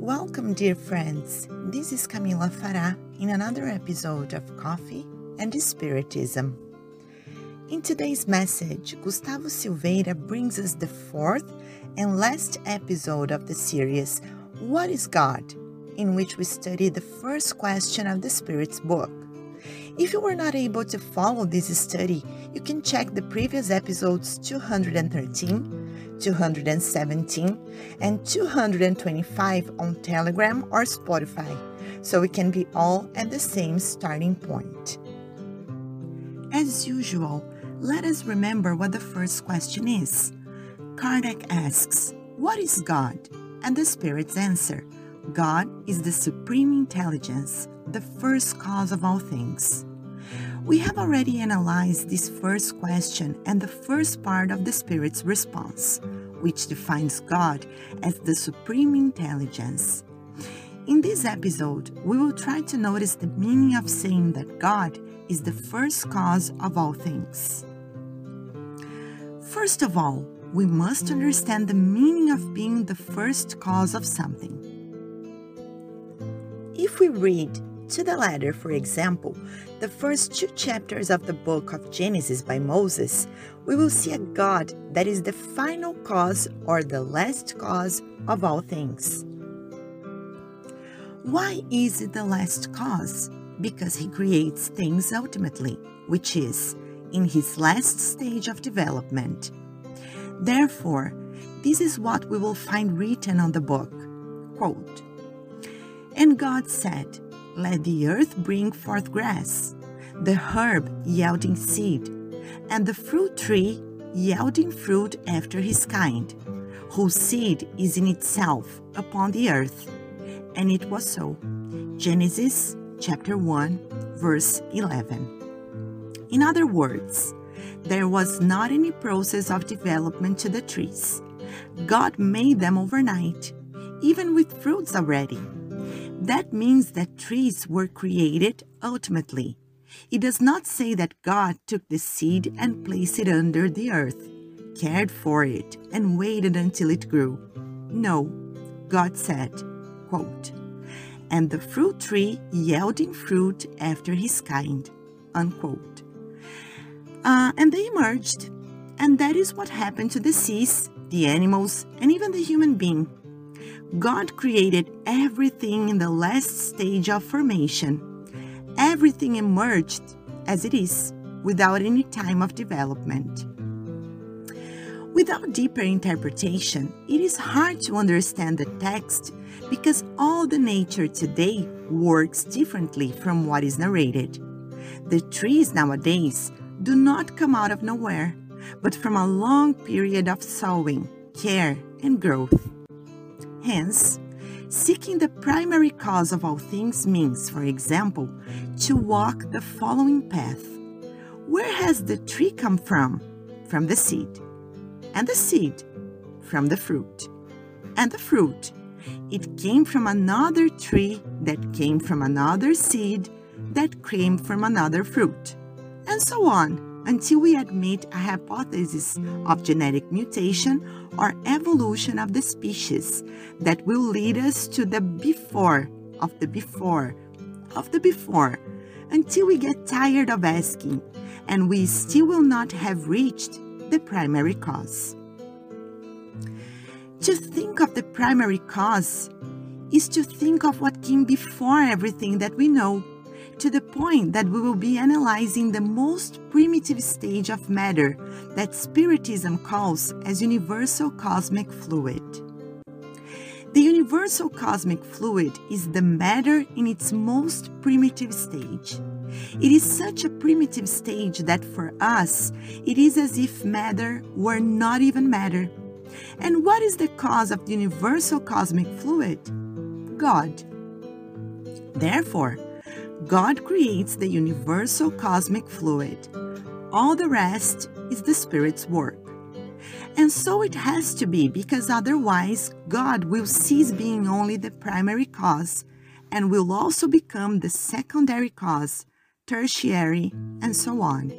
Welcome, dear friends. This is Camila Farah in another episode of Coffee and Spiritism. In today's message, Gustavo Silveira brings us the fourth and last episode of the series, What is God? in which we study the first question of the Spirit's book. If you were not able to follow this study, you can check the previous episodes 213, 217, and 225 on Telegram or Spotify, so we can be all at the same starting point. As usual, let us remember what the first question is. Kardec asks, What is God? And the Spirit's answer, God is the supreme intelligence, the first cause of all things. We have already analyzed this first question and the first part of the Spirit's response, which defines God as the supreme intelligence. In this episode, we will try to notice the meaning of saying that God is the first cause of all things. First of all, we must understand the meaning of being the first cause of something. If we read to the letter, for example, the first two chapters of the book of Genesis by Moses, we will see a God that is the final cause or the last cause of all things. Why is it the last cause? Because he creates things ultimately, which is in his last stage of development. Therefore, this is what we will find written on the book. Quote, and God said, Let the earth bring forth grass, the herb yielding seed, and the fruit tree yielding fruit after his kind, whose seed is in itself upon the earth. And it was so. Genesis chapter 1, verse 11. In other words, there was not any process of development to the trees. God made them overnight, even with fruits already. That means that trees were created ultimately. It does not say that God took the seed and placed it under the earth, cared for it, and waited until it grew. No, God said, quote, and the fruit tree yielding fruit after his kind, unquote. Uh, and they emerged, and that is what happened to the seas, the animals, and even the human being. God created everything in the last stage of formation. Everything emerged as it is, without any time of development. Without deeper interpretation, it is hard to understand the text because all the nature today works differently from what is narrated. The trees nowadays do not come out of nowhere, but from a long period of sowing, care, and growth. Hence, seeking the primary cause of all things means, for example, to walk the following path. Where has the tree come from? From the seed. And the seed? From the fruit. And the fruit? It came from another tree that came from another seed that came from another fruit. And so on until we admit a hypothesis of genetic mutation or evolution of the species that will lead us to the before of the before of the before until we get tired of asking and we still will not have reached the primary cause. To think of the primary cause is to think of what came before everything that we know to the point that we will be analyzing the most primitive stage of matter that Spiritism calls as universal cosmic fluid. The universal cosmic fluid is the matter in its most primitive stage. It is such a primitive stage that for us, it is as if matter were not even matter. And what is the cause of the universal cosmic fluid? God. Therefore, God creates the universal cosmic fluid. All the rest is the Spirit's work. And so it has to be, because otherwise God will cease being only the primary cause and will also become the secondary cause, tertiary, and so on.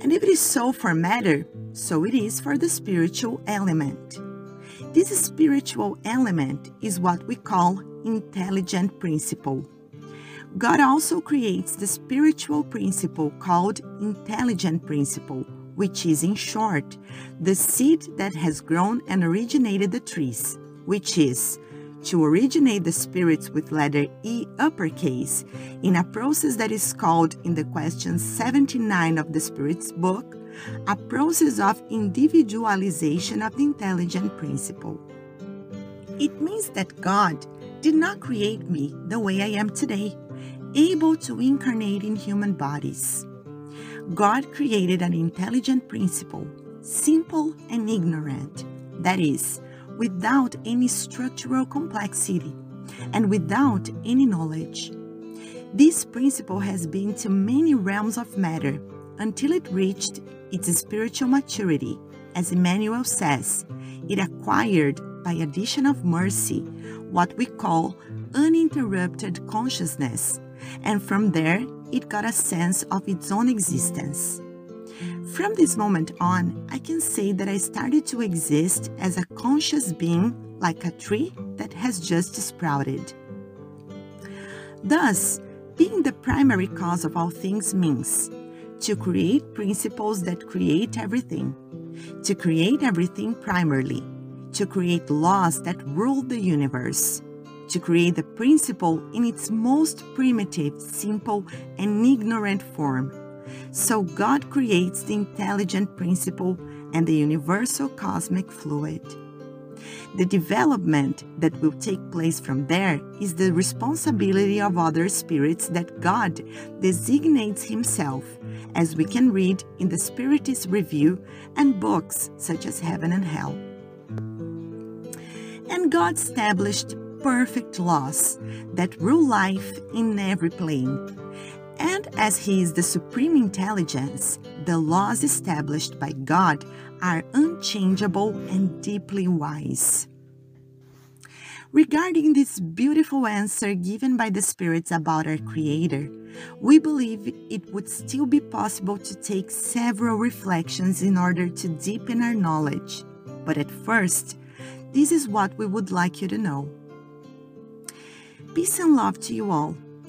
And if it is so for matter, so it is for the spiritual element. This spiritual element is what we call intelligent principle. God also creates the spiritual principle called intelligent principle, which is, in short, the seed that has grown and originated the trees, which is to originate the spirits with letter E uppercase in a process that is called in the question 79 of the Spirit's book a process of individualization of the intelligent principle. It means that God did not create me the way I am today, able to incarnate in human bodies. God created an intelligent principle, simple and ignorant, that is, without any structural complexity and without any knowledge. This principle has been to many realms of matter until it reached its spiritual maturity. As Emmanuel says, it acquired, by addition of mercy, what we call uninterrupted consciousness, and from there it got a sense of its own existence. From this moment on, I can say that I started to exist as a conscious being like a tree that has just sprouted. Thus, being the primary cause of all things means to create principles that create everything, to create everything primarily, to create laws that rule the universe, to create the principle in its most primitive, simple, and ignorant form. So God creates the intelligent principle and the universal cosmic fluid. The development that will take place from there is the responsibility of other spirits that God designates Himself, as we can read in the Spiritist Review and books such as Heaven and Hell. And God established perfect laws that rule life in every plane. And as He is the supreme intelligence, the laws established by God are unchangeable and deeply wise. Regarding this beautiful answer given by the spirits about our Creator, we believe it would still be possible to take several reflections in order to deepen our knowledge. But at first, this is what we would like you to know. Peace and love to you all,